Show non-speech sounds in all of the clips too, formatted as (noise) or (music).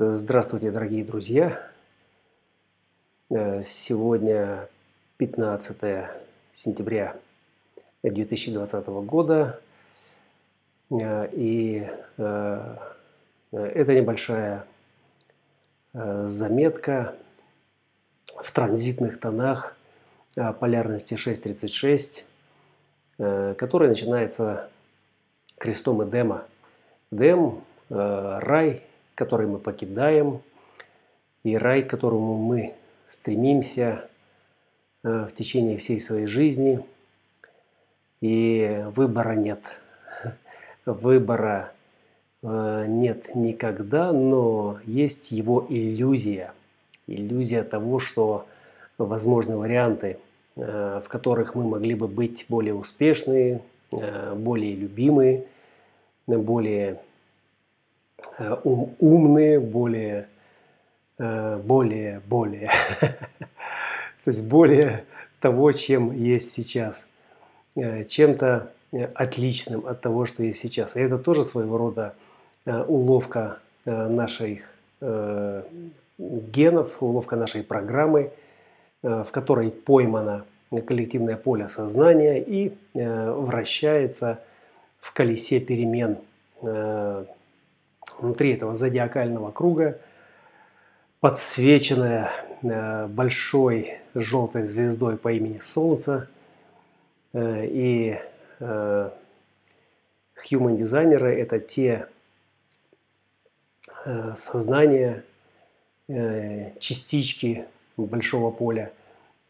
Здравствуйте, дорогие друзья! Э, сегодня 15 сентября 2020 года. Э, и э, это небольшая заметка в транзитных тонах полярности 6.36, которая начинается крестом Эдема. Эдем – рай, который мы покидаем, и рай, к которому мы стремимся э, в течение всей своей жизни. И выбора нет. (laughs) Выбора э, нет никогда, но есть его иллюзия. Иллюзия того, что возможны варианты, э, в которых мы могли бы быть более успешны, более любимы, более ум, умные, более, э, более, более. (laughs) То есть более того, чем есть сейчас. Э, чем-то отличным от того, что есть сейчас. И это тоже своего рода уловка наших генов, уловка нашей программы, в которой поймано коллективное поле сознания и вращается в колесе перемен внутри этого зодиакального круга, подсвеченная э, большой желтой звездой по имени Солнце. Э, и э, human дизайнеры – это те сознания, частички большого поля,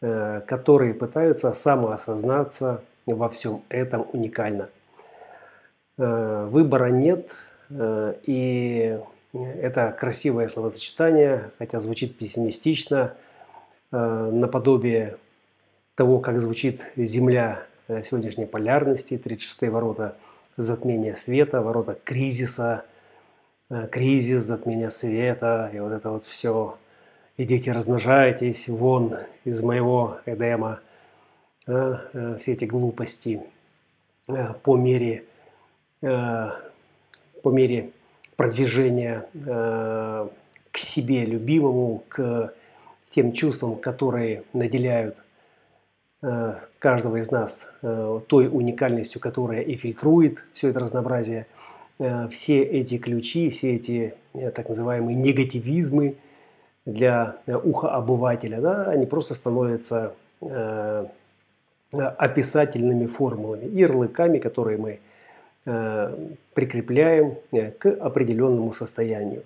которые пытаются самоосознаться во всем этом уникально. Выбора нет – и это красивое словосочетание, хотя звучит пессимистично, э, наподобие того, как звучит Земля э, сегодняшней полярности, 36 ворота затмения света, ворота кризиса, кризис, затмения света, и вот это вот все. Идите, размножайтесь, вон из моего Эдема, все эти глупости по мере по мере продвижения э, к себе любимому, к тем чувствам, которые наделяют э, каждого из нас э, той уникальностью, которая и фильтрует все это разнообразие, э, все эти ключи, все эти э, так называемые негативизмы для э, уха обывателя, да, они просто становятся э, описательными формулами, ярлыками, которые мы прикрепляем э, к определенному состоянию.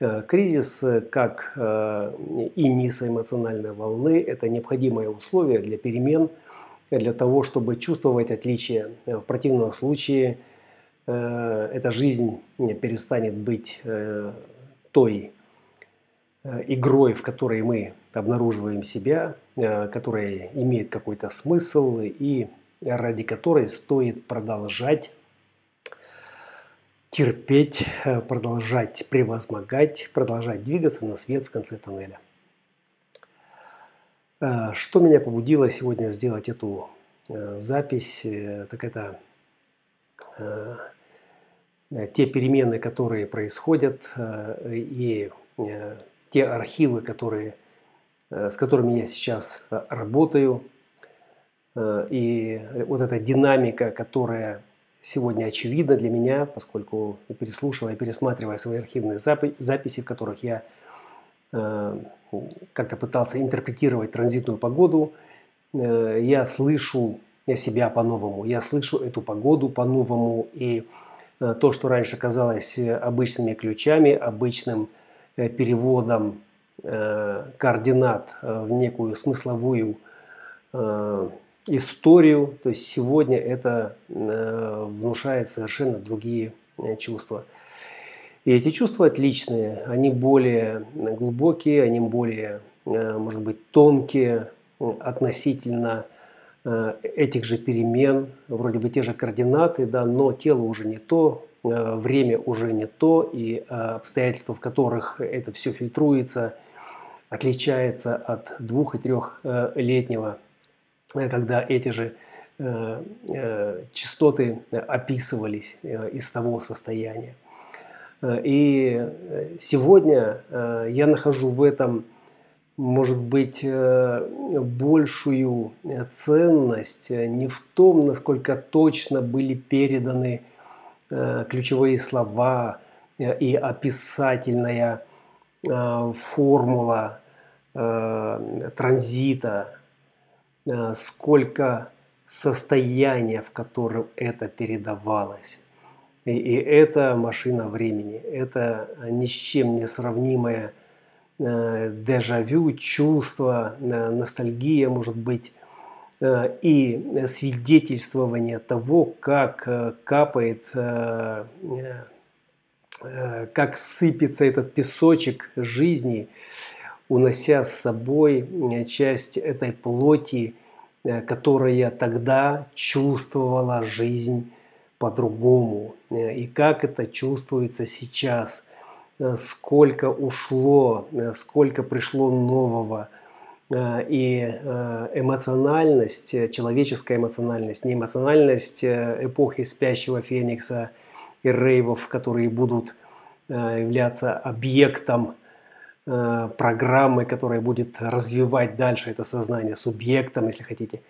Э, кризис как и низ эмоциональной волны – это необходимое условие для перемен, для того, чтобы чувствовать отличия. В противном случае эта жизнь перестанет быть той игрой, в которой мы обнаруживаем себя, которая имеет какой-то смысл и ради которой стоит продолжать терпеть, э, продолжать превозмогать, продолжать двигаться на свет в конце тоннеля. Э, что меня побудило сегодня сделать эту э, запись, так это те перемены, которые происходят, и те архивы, которые, с которыми я сейчас работаю, и вот эта динамика, которая сегодня очевидно для меня, поскольку переслушивая, пересматривая свои архивные записи, в которых я э, как-то пытался интерпретировать транзитную погоду, э, я слышу себя по-новому, я слышу эту погоду по-новому, и э, то, что раньше казалось обычными ключами, обычным э, переводом э, координат э, в некую смысловую э, историю. То есть сегодня это э, внушает совершенно другие э, чувства. И эти чувства отличные, они более глубокие, они более, э, может быть, тонкие относительно этих же перемен, вроде бы те же координаты, да, но тело уже не то, время уже не то, и обстоятельства, в которых это все фильтруется, отличается от двух- и трехлетнего когда эти же э, э, частоты описывались из того состояния. И сегодня я нахожу в этом, может быть, большую ценность не в том, насколько точно были переданы ключевые слова и описательная формула транзита, сколько состояние, в котором это передавалось. И, и это машина времени, это ни с чем не сравнимое э, дежавю, чувство, э, ностальгия, может быть, э, и свидетельствование того, как э, капает, э, э, как сыпется этот песочек жизни, унося с собой часть этой плоти, Э, которая тогда чувствовала жизнь по-другому. Э, и как это чувствуется сейчас, э, сколько ушло, сколько пришло нового. И эмоциональность, человеческая эмоциональность, не эмоциональность эпохи спящего Феникса и рейвов, которые будут являться объектом программы, которая будет развивать дальше это сознание субъектом, если хотите,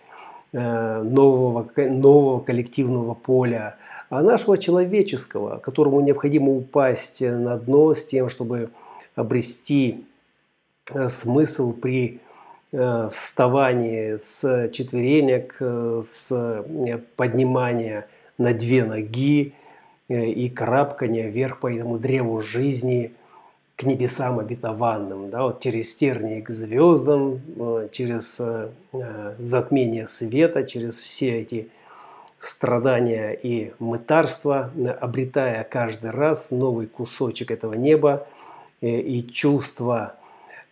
э, нового, нового коллективного поля, а нашего человеческого, которому необходимо упасть на дно с тем, чтобы обрести э, смысл при вставании с четверенек, с поднимания на две ноги и карабкания вверх по этому древу жизни – к небесам обетованным, да, вот через тернии к звездам, э, через э, затмение света, через все эти страдания и мытарства, обретая каждый раз новый кусочек этого неба э, и чувства,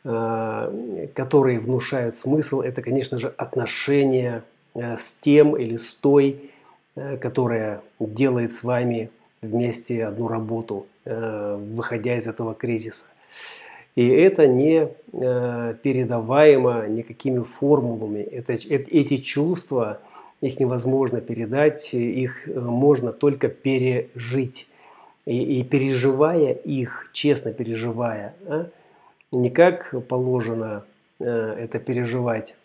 которые внушают смысл, это, конечно же, отношение с тем или с той, которая делает с вами вместе одну работу, э, выходя из этого кризиса. И это не э, передаваемо никакими формулами. Это, эти чувства, их невозможно передать, их э, можно только пережить. И, и переживая их, честно переживая, а, не как положено это переживать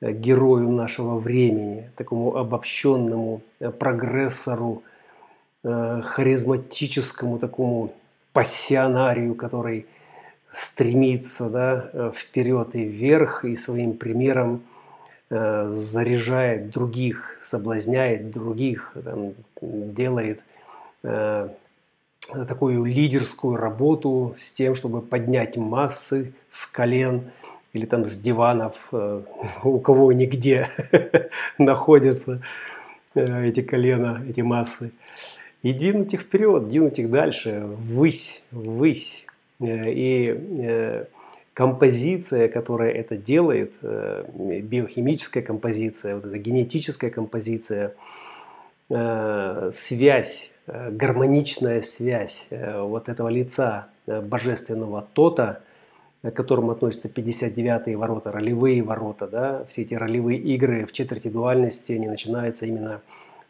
герою нашего времени, такому обобщенному прогрессору, Э, харизматическому такому пассионарию, который стремится да, э, вперед и вверх, и своим примером э, заряжает других, соблазняет других, там, делает э, такую лидерскую работу с тем, чтобы поднять массы с колен или там с диванов, э, (laughs) у кого нигде (laughs) находятся э, эти колена, эти массы и двинуть их вперед, двинуть их дальше, ввысь, ввысь. Э, и э, композиция, которая это делает, э, биохимическая композиция, вот эта генетическая композиция, связь, гармоничная связь вот этого лица божественного тота, к которому относятся 59-е ворота, ролевые ворота, да, все эти ролевые игры в четверти дуальности, они начинаются именно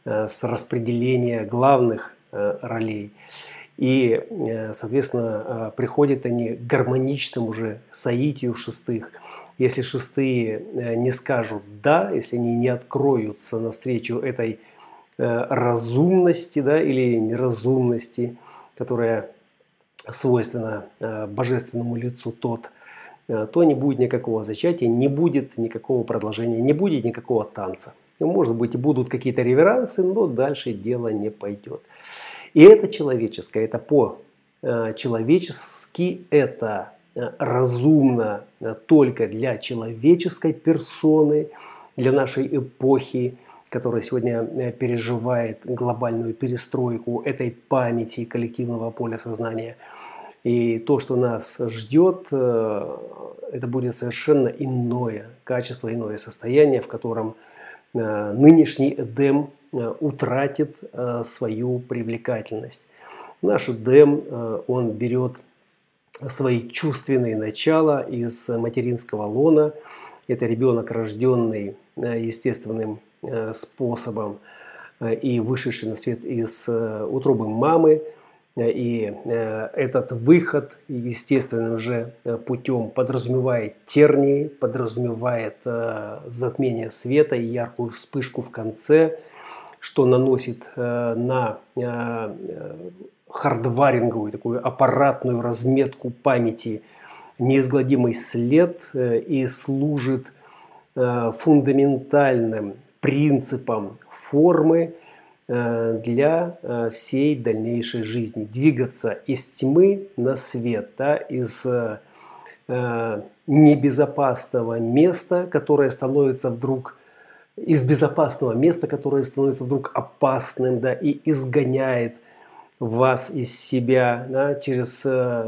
с распределения главных э, ролей. И, э, соответственно, приходят они к гармоничному уже соитию шестых. Если шестые не скажут «да», если они не откроются навстречу этой разумности да, или неразумности, которая свойственна божественному лицу тот, то не будет никакого зачатия, не будет никакого продолжения, не будет никакого танца. Может быть, будут какие-то реверансы, но дальше дело не пойдет. И это человеческое, это по-человечески, э, это э, разумно э, только для человеческой персоны, для нашей эпохи, которая сегодня переживает глобальную перестройку этой памяти коллективного поля сознания. И то, что нас ждет, это будет совершенно иное качество, иное состояние, в котором нынешний Эдем э, утратит э, свою привлекательность. Наш Эдем, он берет свои чувственные начала из материнского лона. Это ребенок, рожденный естественным способом и вышедший на свет из утробы мамы. И этот выход естественным же путем подразумевает тернии, подразумевает затмение света и яркую вспышку в конце, что наносит на хардваринговую, такую аппаратную разметку памяти неизгладимый след и служит фундаментальным принципом формы э, для э, всей дальнейшей жизни. Двигаться из тьмы на свет, да, из э, небезопасного места, которое становится вдруг из безопасного места, которое становится вдруг опасным, да, и изгоняет вас из себя да, через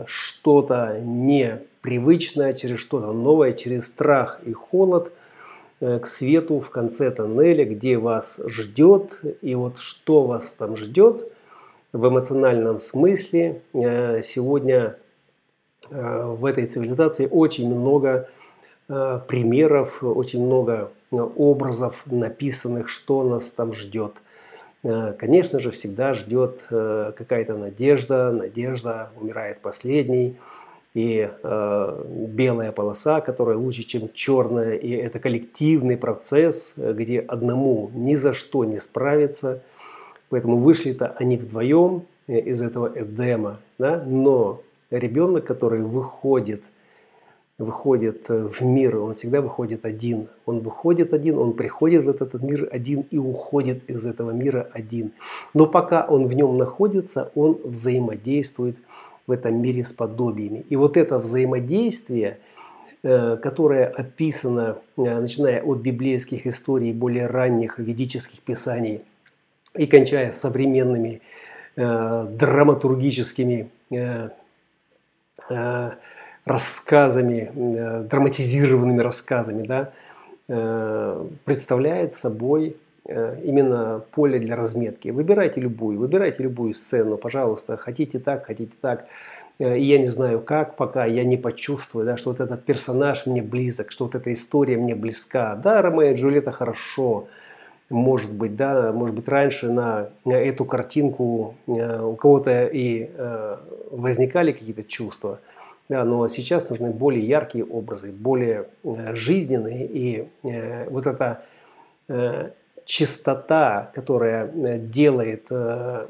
что-то непривычное, через что-то новое, через страх и холод – Э, к свету в конце тоннеля, где вас ждет. И вот что вас там ждет в эмоциональном смысле. Э, сегодня э, в этой цивилизации очень много примеров, очень много образов написанных, что нас там ждет. Конечно же, всегда ждет какая-то надежда, надежда умирает последней и э, белая полоса, которая лучше, чем черная, и это коллективный процесс, где одному ни за что не справиться, поэтому вышли-то они вдвоем э, из этого Эдема, да? но ребенок, который выходит, выходит э, в мир, он всегда выходит один, он выходит один, он приходит в этот мир один и уходит из этого мира один, но пока он в нем находится, он взаимодействует в этом мире с подобиями. И вот это взаимодействие, э, которое описано, э, начиная от библейских историй, более ранних ведических писаний, и кончая современными э, драматургическими рассказами, драматизированными рассказами, да, представляет собой именно поле для разметки. Выбирайте любую, выбирайте любую сцену, пожалуйста, хотите так, хотите так. Э, и я не знаю как, пока я не почувствую, да, что вот этот персонаж мне близок, что вот эта история мне близка. Да, Ромео и Джульетта хорошо, может быть, да, может быть, раньше на эту картинку э, у кого-то и возникали какие-то чувства, да, но сейчас нужны более яркие образы, более жизненные, и вот это чистота, которая э, делает э,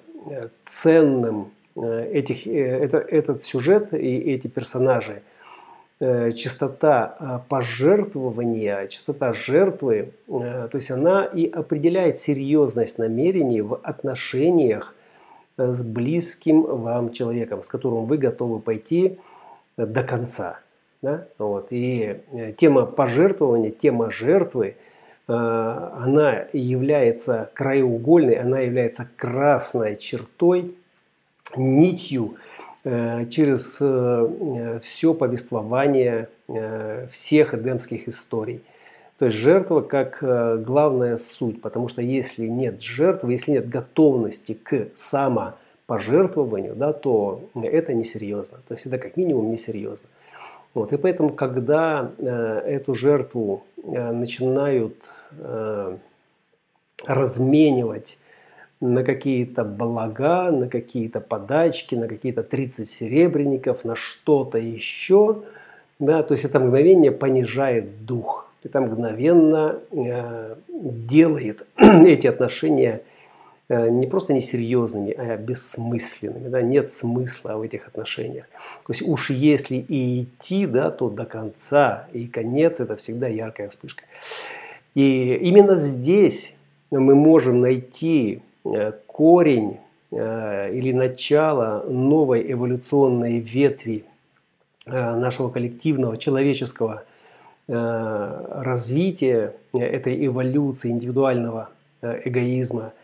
ценным э, этих, это, этот сюжет и эти персонажи, чистота пожертвования, чистота жертвы, то есть она и определяет серьезность намерений в отношениях с близким вам человеком, с которым вы готовы пойти до конца. Да? Вот. И тема пожертвования, тема жертвы – она является краеугольной, она является красной чертой, нитью э, через э, все повествование всех эдемских историй. То есть жертва как главная суть, потому что если нет жертвы, если нет готовности к самопожертвованию, да, то это несерьезно. То есть это как минимум несерьезно. Вот, и поэтому, когда э, эту жертву э, начинают э, разменивать на какие-то блага, на какие-то подачки, на какие-то 30 серебряников, на что-то еще, да, то есть это мгновение понижает дух, это мгновенно э, делает (clears throat) эти отношения Э, не просто несерьезными, а бессмысленными. Да? Нет смысла в этих отношениях. То есть уж если и идти, да, то до конца. И конец – это всегда яркая вспышка. И именно здесь мы можем найти э, корень э, или начало новой эволюционной ветви нашего коллективного человеческого развития, этой эволюции индивидуального эгоизма –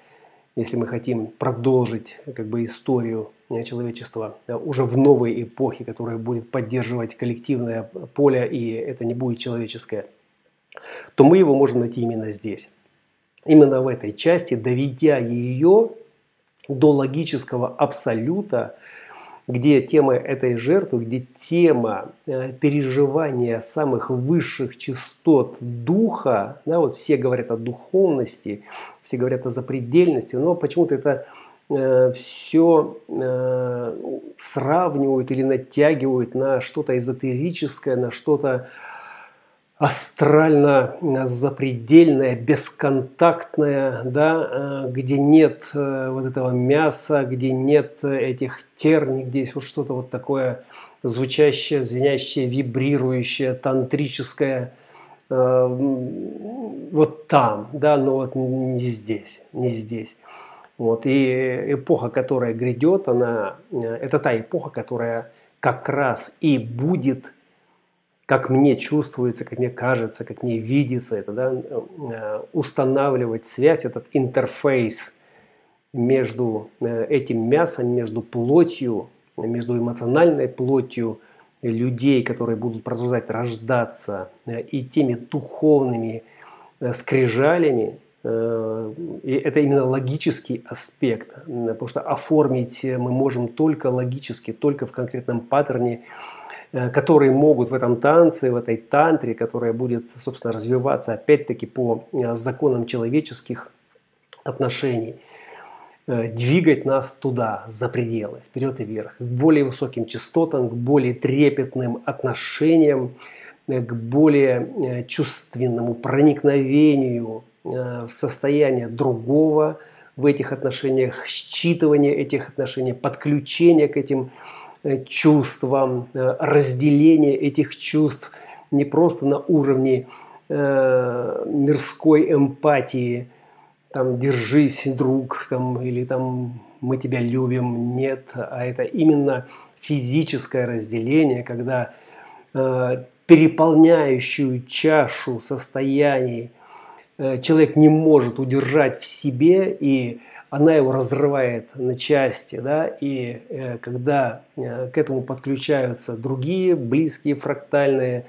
если мы хотим продолжить как бы, историю э, человечества уже в новой эпохе, которая будет поддерживать коллективное поле, и это не будет человеческое, то мы его можем найти именно здесь. Именно в этой части, доведя ее до логического абсолюта, где тема этой жертвы, где тема э, переживания самых высших частот духа, да, вот все говорят о духовности, все говорят о запредельности, но почему-то это э, все э, сравнивают или натягивают на что-то эзотерическое, на что-то астрально запредельное, бесконтактное, да, где нет вот этого мяса, где нет этих терний, где есть вот что-то вот такое звучащее, звенящее, вибрирующее, тантрическое – Э, вот там, да, но вот не здесь, не здесь. Вот, и эпоха, которая грядет, она, э, это та эпоха, которая как раз и будет, как мне чувствуется, как мне кажется, как мне видится, это, да, э, устанавливать связь, этот интерфейс между этим мясом, между плотью, между эмоциональной плотью, людей, которые будут продолжать рождаться, э, и теми духовными э, скрижалями, э, и это именно логический аспект, потому что оформить мы можем только логически, только в конкретном паттерне, которые могут в этом танце, в этой тантре, которая будет, собственно, развиваться опять-таки по законам человеческих отношений – Э, двигать нас туда, за пределы, вперед и вверх, к более высоким частотам, к более трепетным отношениям, э, к более э, чувственному проникновению в состояние другого в этих отношениях, считывание этих отношений, подключение к этим чувствам, разделение этих чувств не просто на уровне мирской эмпатии – там держись, друг, там, или там мы тебя любим, нет, а это именно физическое разделение, когда э, переполняющую чашу состояний э, человек не может удержать в себе, и она его разрывает на части, да, и э, когда э, к этому подключаются другие близкие фрактальные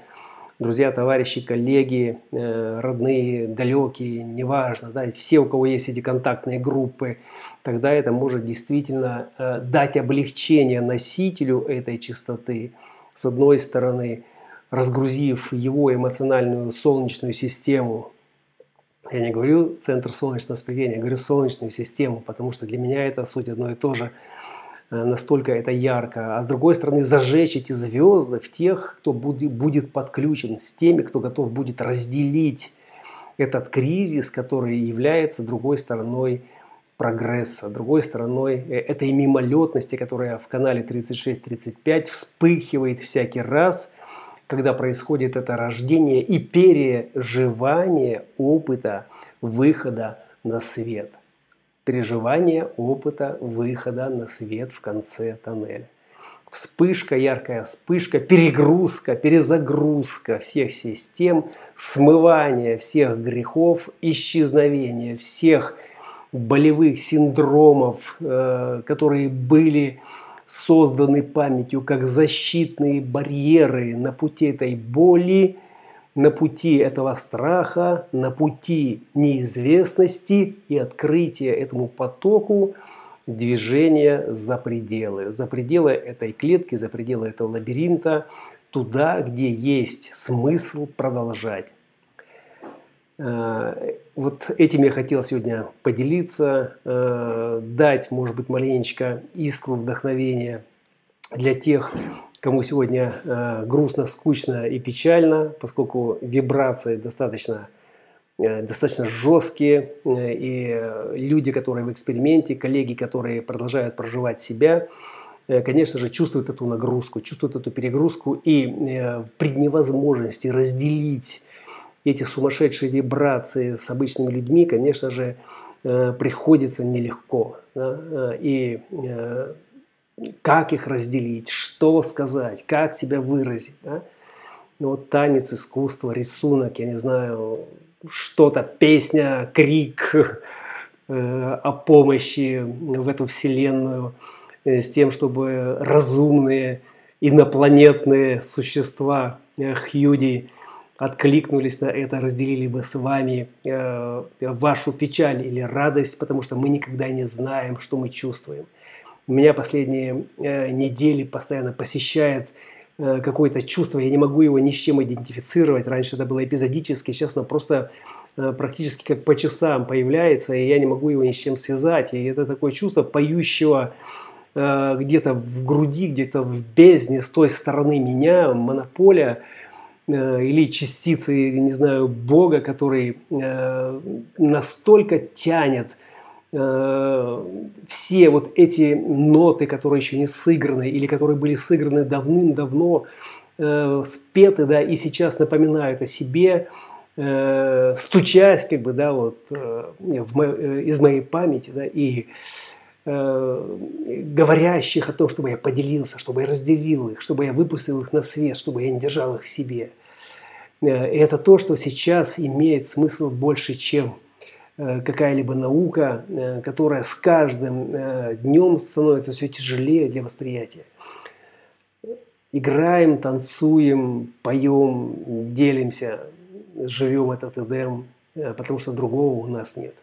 друзья, товарищи, коллеги, э, родные, далекие, неважно, да, все, у кого есть эти контактные группы, тогда это может действительно э, дать облегчение носителю этой чистоты, с одной стороны, разгрузив его эмоциональную солнечную систему, я не говорю центр солнечного сплетения, я говорю солнечную систему, потому что для меня это суть одно и то же – Э, настолько это ярко, а с другой стороны зажечь эти звезды в тех, кто будет подключен, с теми, кто готов будет разделить этот кризис, который является другой стороной прогресса, другой стороной э, этой мимолетности, которая в канале 36-35 вспыхивает всякий раз, когда происходит это рождение и переживание опыта выхода на свет переживание опыта выхода на свет в конце тоннеля. Вспышка, яркая вспышка, перегрузка, перезагрузка всех систем, смывание всех грехов, исчезновение всех болевых синдромов, э, которые были созданы памятью как защитные барьеры на пути этой боли – на пути этого страха, на пути неизвестности и открытия этому потоку движения за пределы. За пределы этой клетки, за пределы этого лабиринта, туда, где есть смысл продолжать. Э, вот этим я хотел сегодня поделиться, э, дать, может быть, маленечко искру вдохновения для тех, кому сегодня э, грустно, скучно и печально, поскольку вибрации достаточно, достаточно жесткие, и люди, которые в эксперименте, коллеги, которые продолжают проживать себя, конечно же, чувствуют эту нагрузку, чувствуют эту перегрузку, и при невозможности разделить эти сумасшедшие вибрации с обычными людьми, конечно же, э, приходится нелегко. Э, и э, как их разделить, что сказать, как себя выразить. Ну, вот танец, искусство, рисунок, я не знаю, что-то, песня, крик (laughs) о помощи в эту вселенную с тем, чтобы разумные инопланетные существа Хьюди откликнулись на это, разделили бы с вами э, вашу печаль или радость, потому что мы никогда не знаем, что мы чувствуем. Меня последние э, недели постоянно посещает э, какое-то чувство, я не могу его ни с чем идентифицировать. Раньше это было эпизодически, сейчас оно просто э, практически как по часам появляется, и я не могу его ни с чем связать. И это такое чувство поющего э, где-то в груди, где-то в бездне с той стороны меня, монополия или частицы, не знаю, Бога, который настолько тянет – Э, все вот эти ноты, которые еще не сыграны или которые были сыграны давным-давно, э, спеты, да, и сейчас напоминают о себе, э, стучась, как бы, да, вот мо, из моей памяти, да, и говорящих о том, чтобы я поделился, чтобы я разделил их, чтобы я выпустил их на свет, чтобы я не держал их в себе. И это то, что сейчас имеет смысл больше, чем Э, какая-либо наука, э, которая с каждым э, днем становится все тяжелее для восприятия. Играем, танцуем, поем, делимся, живем этот Эдем, потому что другого у нас нет.